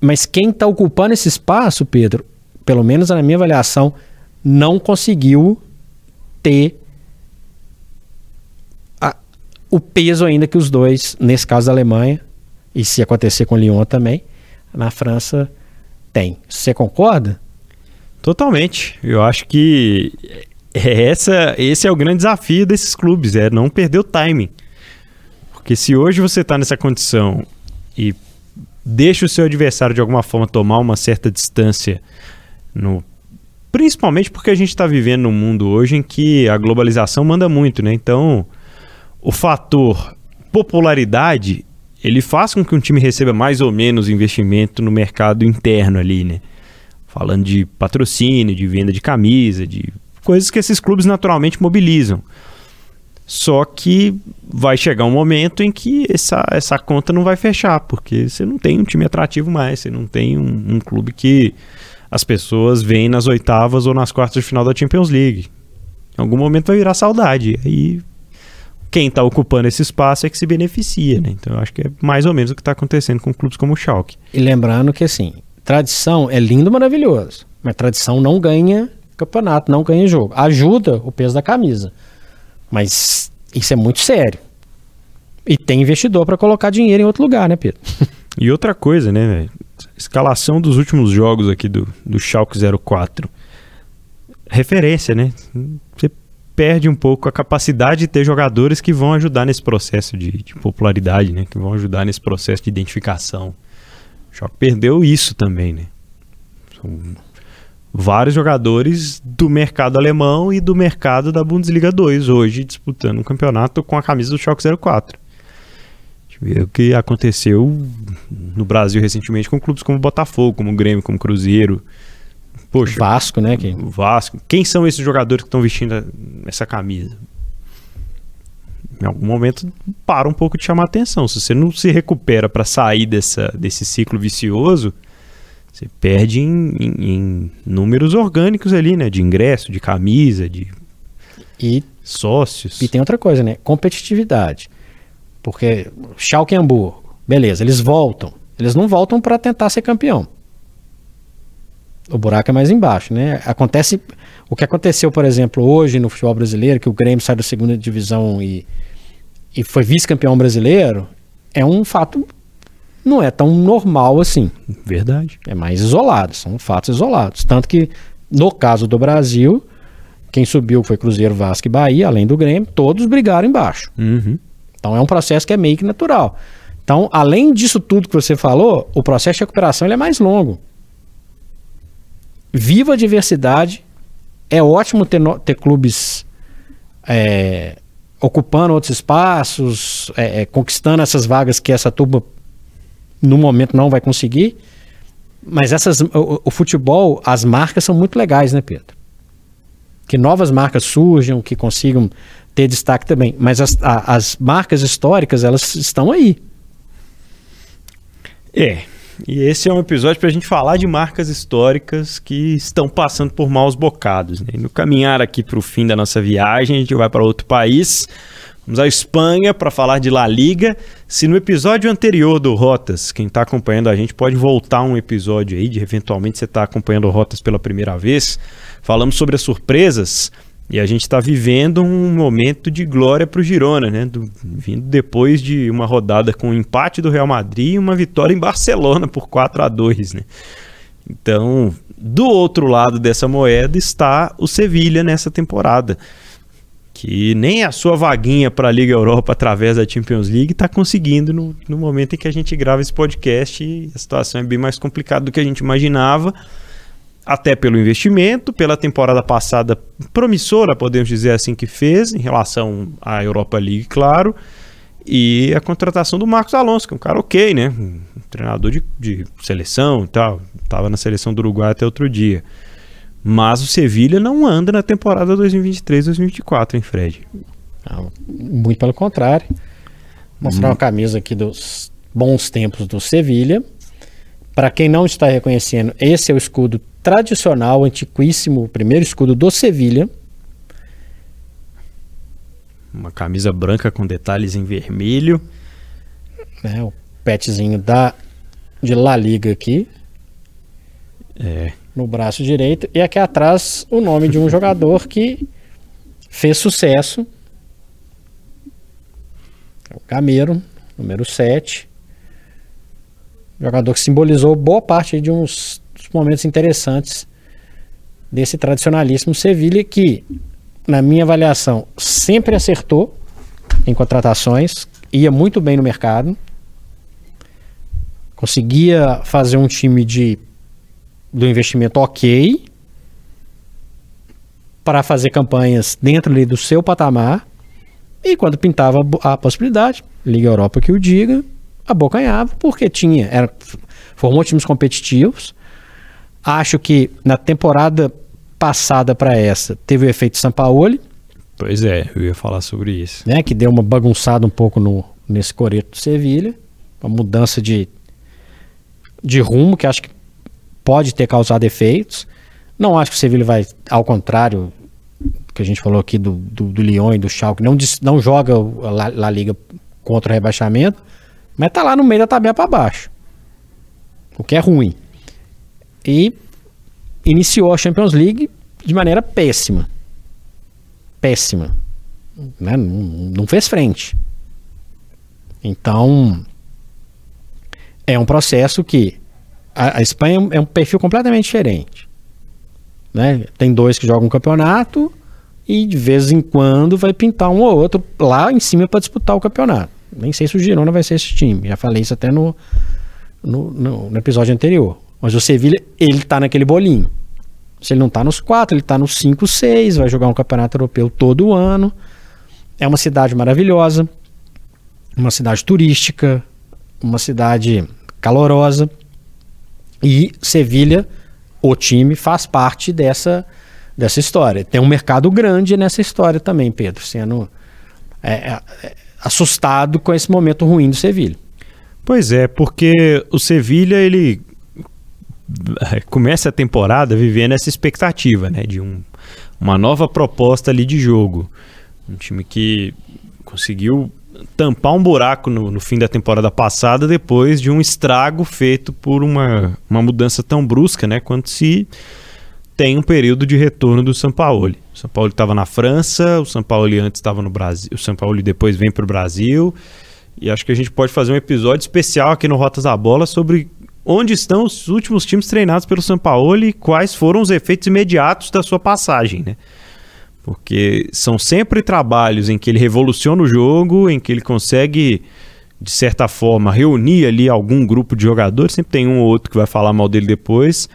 Mas quem está ocupando esse espaço, Pedro, pelo menos na minha avaliação, não conseguiu ter o peso ainda que os dois, nesse caso da Alemanha, e se acontecer com Lyon também, na França tem. Você concorda? Totalmente. Eu acho que é essa, esse é o grande desafio desses clubes, é não perder o timing. Porque se hoje você está nessa condição e deixa o seu adversário de alguma forma tomar uma certa distância no principalmente porque a gente está vivendo num mundo hoje em que a globalização manda muito, né? Então, o fator popularidade ele faz com que um time receba mais ou menos investimento no mercado interno ali, né? Falando de patrocínio, de venda de camisa, de coisas que esses clubes naturalmente mobilizam. Só que vai chegar um momento em que essa, essa conta não vai fechar, porque você não tem um time atrativo mais, você não tem um, um clube que as pessoas veem nas oitavas ou nas quartas de final da Champions League. Em algum momento vai virar saudade. Aí quem está ocupando esse espaço é que se beneficia, né? Então eu acho que é mais ou menos o que está acontecendo com clubes como o Schalke. E lembrando que assim, tradição é lindo, maravilhoso, mas tradição não ganha campeonato, não ganha jogo. Ajuda o peso da camisa, mas isso é muito sério. E tem investidor para colocar dinheiro em outro lugar, né, Pedro? e outra coisa, né, véio? escalação dos últimos jogos aqui do, do Schalke 04. Referência, né? Você perde um pouco a capacidade de ter jogadores que vão ajudar nesse processo de, de popularidade, né? Que vão ajudar nesse processo de identificação. O Choque perdeu isso também, né? São vários jogadores do mercado alemão e do mercado da Bundesliga 2 hoje disputando um campeonato com a camisa do Schalke 04. Ver o que aconteceu no Brasil recentemente com clubes como Botafogo, como Grêmio, como Cruzeiro. Poxa, Vasco, né? Que... Vasco. Quem são esses jogadores que estão vestindo essa camisa? Em algum momento para um pouco de chamar atenção. Se você não se recupera para sair dessa, desse ciclo vicioso, você perde em, em, em, números orgânicos ali, né? De ingresso, de camisa, de e, sócios. E tem outra coisa, né? Competitividade. Porque Schalke Hamburgo, beleza, eles voltam. Eles não voltam para tentar ser campeão. O buraco é mais embaixo, né? Acontece o que aconteceu, por exemplo, hoje no futebol brasileiro, que o Grêmio sai da segunda divisão e, e foi vice-campeão brasileiro, é um fato não é tão normal assim. Verdade. É mais isolado, são fatos isolados. Tanto que, no caso do Brasil, quem subiu foi Cruzeiro, Vasco e Bahia, além do Grêmio, todos brigaram embaixo. Uhum. Então é um processo que é meio que natural. Então, além disso tudo que você falou, o processo de recuperação ele é mais longo. Viva a diversidade. É ótimo ter, ter clubes é, ocupando outros espaços, é, é, conquistando essas vagas que essa turma no momento não vai conseguir. Mas essas, o, o, futebol, as marcas são muito legais, né, Pedro? Que novas marcas surjam, que consigam ter destaque também. Mas as, a, as marcas históricas, elas estão aí. É. E esse é um episódio para a gente falar de marcas históricas que estão passando por maus bocados. Né? no caminhar aqui para o fim da nossa viagem, a gente vai para outro país Vamos à Espanha para falar de La Liga. Se no episódio anterior do Rotas, quem está acompanhando a gente pode voltar um episódio aí, de eventualmente você está acompanhando o Rotas pela primeira vez, falamos sobre as surpresas e a gente está vivendo um momento de glória para o Girona, né? Do, vindo depois de uma rodada com um empate do Real Madrid e uma vitória em Barcelona por 4 a 2 né? Então, do outro lado dessa moeda está o Sevilha nessa temporada que nem a sua vaguinha para a Liga Europa através da Champions League está conseguindo no, no, momento em que a gente grava esse podcast a situação é bem mais complicada do que a gente imaginava, até pelo investimento, pela temporada passada promissora, podemos dizer assim, que fez em relação à Europa League, claro, e a contratação do Marcos Alonso, que é um cara ok, né? Um treinador de, de seleção e tal, estava na seleção do Uruguai até outro dia. Mas o Sevilha não anda na temporada 2023-2024, hein, Fred? Não, muito pelo contrário. Mostrar hum. uma camisa aqui dos bons tempos do Sevilha. Para quem não está reconhecendo, esse é o escudo tradicional, antiquíssimo, o primeiro escudo do Sevilha. Uma camisa branca com detalhes em vermelho. É, o petzinho da de La Liga aqui. É, no braço direito. E aqui atrás o nome de um jogador que fez sucesso. É o Camero, número 7. Jogador que simbolizou boa parte de uns momentos interessantes desse tradicionalíssimo Sevilha que, na minha avaliação, sempre acertou em contratações, ia muito bem no mercado, conseguia fazer um time de do investimento ok para fazer campanhas dentro ali do seu patamar e quando pintava a possibilidade, Liga Europa que o diga, abocanhava porque tinha, era, formou times competitivos. Acho que na temporada passada para essa teve o efeito Sampaoli. Pois é, eu ia falar sobre isso. Né, que deu uma bagunçada um pouco no, nesse coreto do Sevilha, uma mudança de, de rumo que acho que pode ter causado efeitos. Não acho que o Sevilla vai, ao contrário que a gente falou aqui do, do, do Lyon e do Schalke, não, não joga a La, La Liga contra o rebaixamento, mas tá lá no meio da tabela para baixo. O que é ruim. E iniciou a Champions League de maneira péssima. Péssima. Né? Não, não fez frente. Então, é um processo que a, a, Espanha é um perfil completamente diferente. Né? Tem dois que jogam um campeonato e de vez em quando vai pintar um ou outro lá em cima para disputar o campeonato. Nem sei se o Girona vai ser esse time. Já falei isso até no, no, no, no episódio anterior. Mas o Sevilha, ele tá naquele bolinho. Se ele não tá nos quatro, ele tá nos cinco, seis, vai jogar um campeonato europeu todo ano. É uma cidade maravilhosa, uma cidade turística, uma cidade calorosa. E Sevilha, o time, faz parte dessa, dessa história. Tem um mercado grande nessa história também, Pedro, sendo é, é, é assustado com esse momento ruim do Sevilha. Pois é, porque o Sevilha ele começa a temporada vivendo essa expectativa, né, de um, uma nova proposta ali de jogo. Um time que conseguiu tampar um buraco no, no, fim da temporada passada depois de um estrago feito por uma, uma mudança tão brusca, né? Quanto se tem um período de retorno do São Paulo. O São Paulo estava na França, o São Paulo antes estava no Brasil, o São Paulo depois vem para o Brasil. E acho que a gente pode fazer um episódio especial aqui no Rotas da Bola sobre onde estão os últimos times treinados pelo São Paulo e quais foram os efeitos imediatos da sua passagem, né? Porque são sempre trabalhos em que ele revoluciona o jogo, em que ele consegue, de certa forma, reunir ali algum grupo de jogadores. Sempre tem um ou outro que vai falar mal dele depois.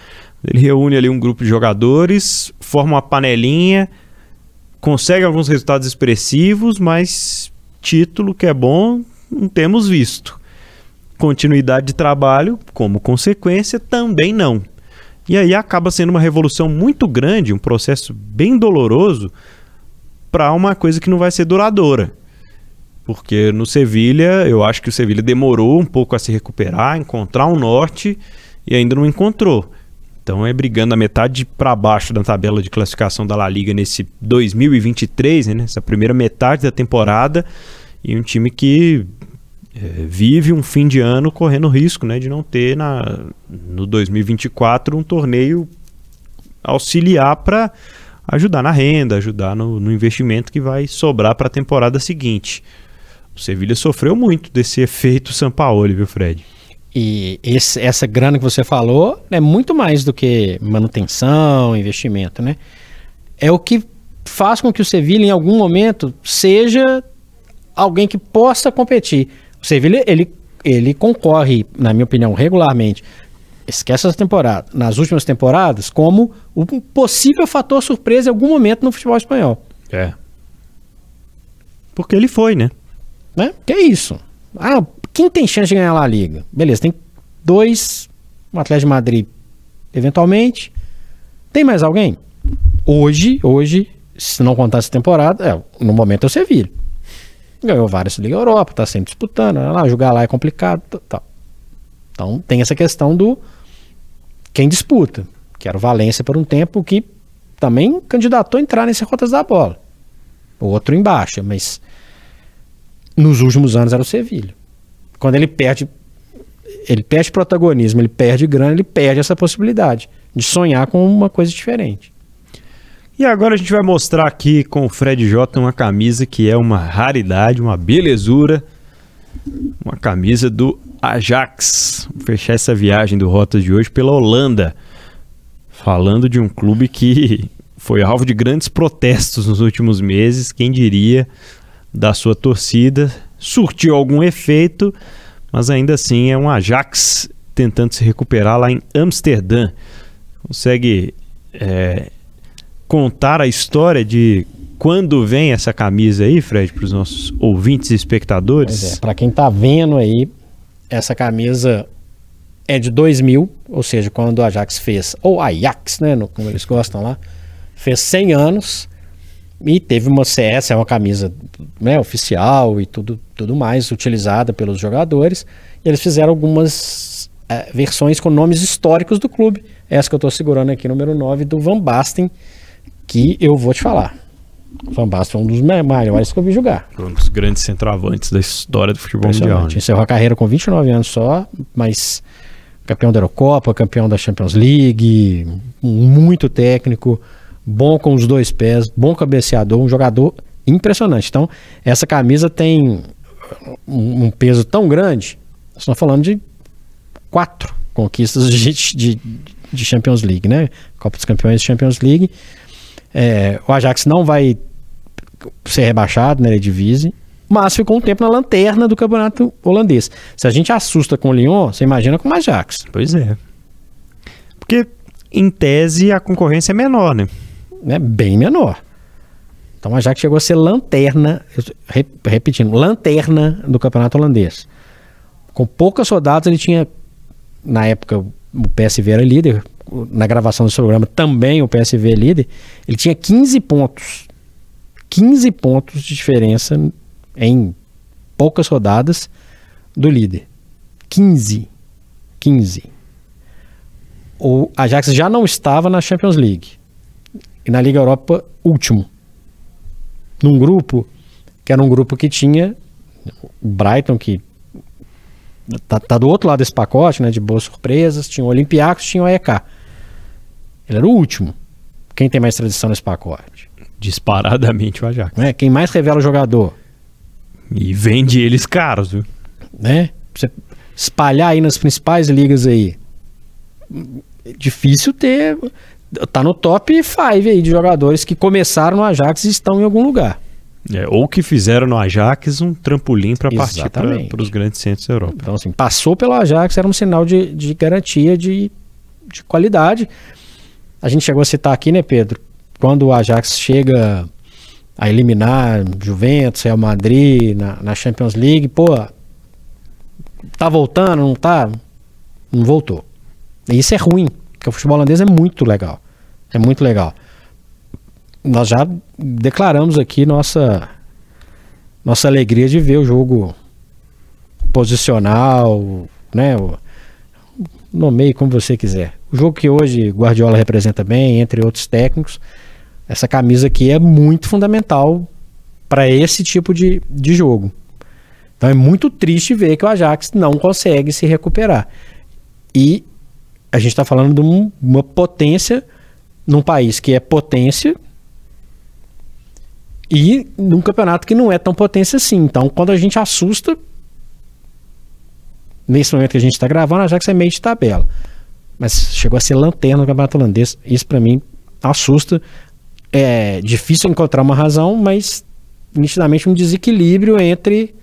Ele reúne ali um grupo de jogadores, forma uma panelinha, consegue alguns resultados expressivos, mas título que é bom, não temos visto. Continuidade de trabalho, como consequência, também não. E aí acaba sendo uma revolução muito grande, um processo bem doloroso para uma coisa que não vai ser duradoura. Porque no Sevilha, eu acho que o Sevilha demorou um pouco a se recuperar, encontrar um norte e ainda não encontrou. Então é brigando a metade para baixo da tabela de classificação da La Liga nesse 2023, né, nessa primeira metade da temporada, e um time que é, vive um fim de ano correndo risco né, de não ter na, no 2024 um torneio auxiliar para ajudar na renda, ajudar no, no investimento que vai sobrar para a temporada seguinte. O Sevilha sofreu muito desse efeito São Paulo, viu, Fred? E esse, essa grana que você falou é muito mais do que manutenção, investimento, né? É o que faz com que o Sevilha, em algum momento, seja alguém que possa competir. O Sevilha, ele, ele concorre, na minha opinião, regularmente. Esquece essa temporada. Nas últimas temporadas, como um possível fator surpresa em algum momento no futebol espanhol. É. Porque ele foi, né? né? Que é isso. Ah, quem tem chance de ganhar lá a Liga? Beleza, tem dois, o Atlético de Madrid, eventualmente. Tem mais alguém? Hoje, hoje, se não contar essa temporada, é, no momento é o Sevilha. Ganhou várias Liga Europa, tá sempre disputando. Lá, jogar lá é complicado. Tá. Então tem essa questão do quem disputa. Que era o Valência por um tempo que também candidatou a entrar nesse rotas da bola. O outro embaixo, mas nos últimos anos era o Sevilha. Quando ele perde ele perde protagonismo, ele perde grana, ele perde essa possibilidade de sonhar com uma coisa diferente. E agora a gente vai mostrar aqui com o Fred J uma camisa que é uma raridade, uma belezura. Uma camisa do Ajax. Vou fechar essa viagem do Rotas de hoje pela Holanda. Falando de um clube que foi alvo de grandes protestos nos últimos meses, quem diria, da sua torcida. Surtiu algum efeito, mas ainda assim é um Ajax tentando se recuperar lá em Amsterdã. Consegue é, contar a história de quando vem essa camisa aí, Fred, para os nossos ouvintes e espectadores? É, para quem está vendo aí, essa camisa é de 2000, ou seja, quando o Ajax fez, ou Ajax, né, no, como eles gostam lá, fez 100 anos e teve uma CS, é uma camisa né, oficial e tudo, tudo mais, utilizada pelos jogadores. E eles fizeram algumas é, versões com nomes históricos do clube. Essa que eu estou segurando aqui, número 9, do Van Basten, que eu vou te falar. Van Basten é um dos maiores que eu vi jogar. Um dos grandes centroavantes da história do futebol mundial. Né? Encerrou a carreira com 29 anos só, mas campeão da Eurocopa, campeão da Champions League, muito técnico, bom com os dois pés, bom cabeceador, um jogador impressionante. Então, essa camisa tem um, peso tão grande, nós estamos falando de quatro conquistas de, de, de Champions League, né? Copa dos Campeões Champions League. É, o Ajax não vai ser rebaixado na né, Eredivisie, mas ficou um tempo na lanterna do campeonato holandês. Se a gente assusta com o Lyon, você imagina com o Ajax. Pois é. porque em tese a concorrência é menor, né? É bem menor. Então o Ajax chegou a ser lanterna, repetindo, lanterna do campeonato holandês. Com poucas rodadas ele tinha, na época o PSV era líder, na gravação do programa também o PSV líder, ele tinha 15 pontos. 15 pontos de diferença em poucas rodadas do líder. 15. 15. O Ajax já não estava na Champions League. E na Liga Europa, último. Num grupo que era um grupo que tinha o Brighton, que tá, tá, do outro lado desse pacote, né, de boas surpresas, tinha o Olympiacos, tinha o AEK. Ele era o último. Quem tem mais tradição nesse pacote? Disparadamente o Ajax. É, quem mais revela o jogador? E vende eles caros, viu? Né? Você espalhar aí nas principais ligas aí. Difícil ter. Tá no top 5 aí de jogadores que começaram no Ajax e estão em algum lugar. É, ou que fizeram no Ajax um trampolim para partir para os grandes centros da Europa. Então, assim, passou pelo Ajax, era um sinal de, de garantia de, de qualidade. A gente chegou a citar aqui, né, Pedro? Quando o Ajax chega a eliminar Juventus, Real Madrid na, na Champions League, pô, tá voltando, não tá? Não voltou. E isso é ruim, porque o futebol holandês é muito legal. É muito legal. Nós já declaramos aqui nossa nossa alegria de ver o jogo posicional, né? Nomeie como você quiser. O jogo que hoje Guardiola representa bem, entre outros técnicos, essa camisa aqui é muito fundamental para esse tipo de, de jogo. Então é muito triste ver que o Ajax não consegue se recuperar. E a gente está falando de um, uma potência num país que é potência e num campeonato que não é tão potência assim. Então, quando a gente assusta, nesse momento que a gente está gravando, a Ajax é meio de tabela. Mas chegou a ser lanterna no campeonato holandês. Isso para mim assusta é difícil encontrar uma razão, mas nitidamente um desequilíbrio entre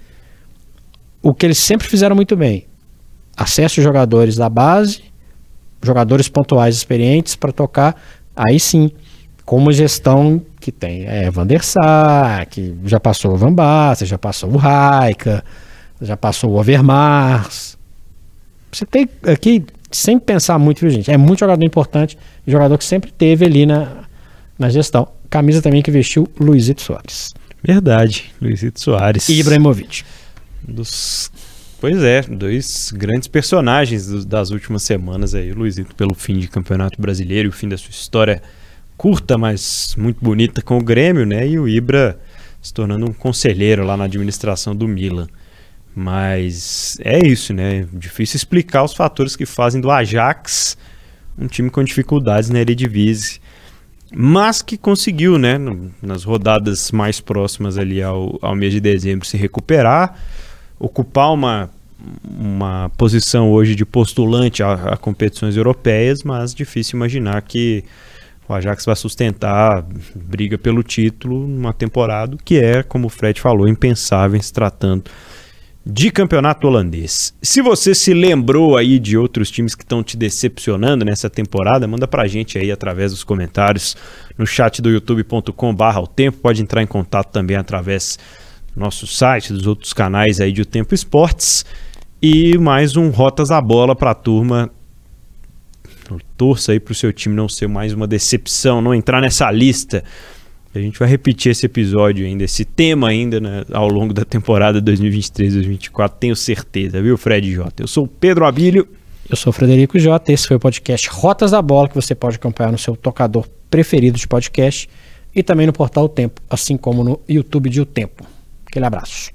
o que eles sempre fizeram muito bem: acesso de jogadores da base, jogadores pontuais experientes para tocar, aí sim, com uma gestão que tem é, Van der Sar, que já passou o Van Basten, já passou o Raika, já passou o Overmars. Você tem aqui, sem pensar muito, viu, gente? É muito jogador importante, jogador que sempre teve ali na, na gestão. Camisa também que vestiu Luizito Soares. Verdade, Luizito Soares. E Ibrahimovic. Dos... Pois é, dois grandes personagens das últimas semanas aí. O Luizito pelo fim de campeonato brasileiro e o fim da sua história curta, mas muito bonita com o Grêmio, né? E o Ibra se tornando um conselheiro lá na administração do Milan. Mas é isso, né? Difícil explicar os fatores que fazem do Ajax um time com dificuldades na Eredivisie mas que conseguiu, né, nas rodadas mais próximas ali ao, ao mês de dezembro, se recuperar, ocupar uma, uma posição hoje de postulante a, a competições europeias, mas difícil imaginar que o Ajax vai sustentar briga pelo título numa temporada que é, como o Fred falou, impensável se tratando de campeonato holandês. Se você se lembrou aí de outros times que estão te decepcionando nessa temporada, manda pra gente aí através dos comentários no chat do youtube.com/barra o tempo. Pode entrar em contato também através do nosso site, dos outros canais aí de O Tempo Esportes. E mais um Rotas da Bola pra turma. Torça aí pro seu time não ser mais uma decepção, não entrar nessa lista a gente vai repetir esse episódio ainda, esse tema ainda né, ao longo da temporada 2023-2024, tenho certeza, viu, Fred J? Eu sou o Pedro Abílio. Eu sou o Frederico J. Esse foi o podcast Rotas da Bola, que você pode acompanhar no seu tocador preferido de podcast e também no portal O Tempo, assim como no YouTube de O Tempo. Aquele abraço.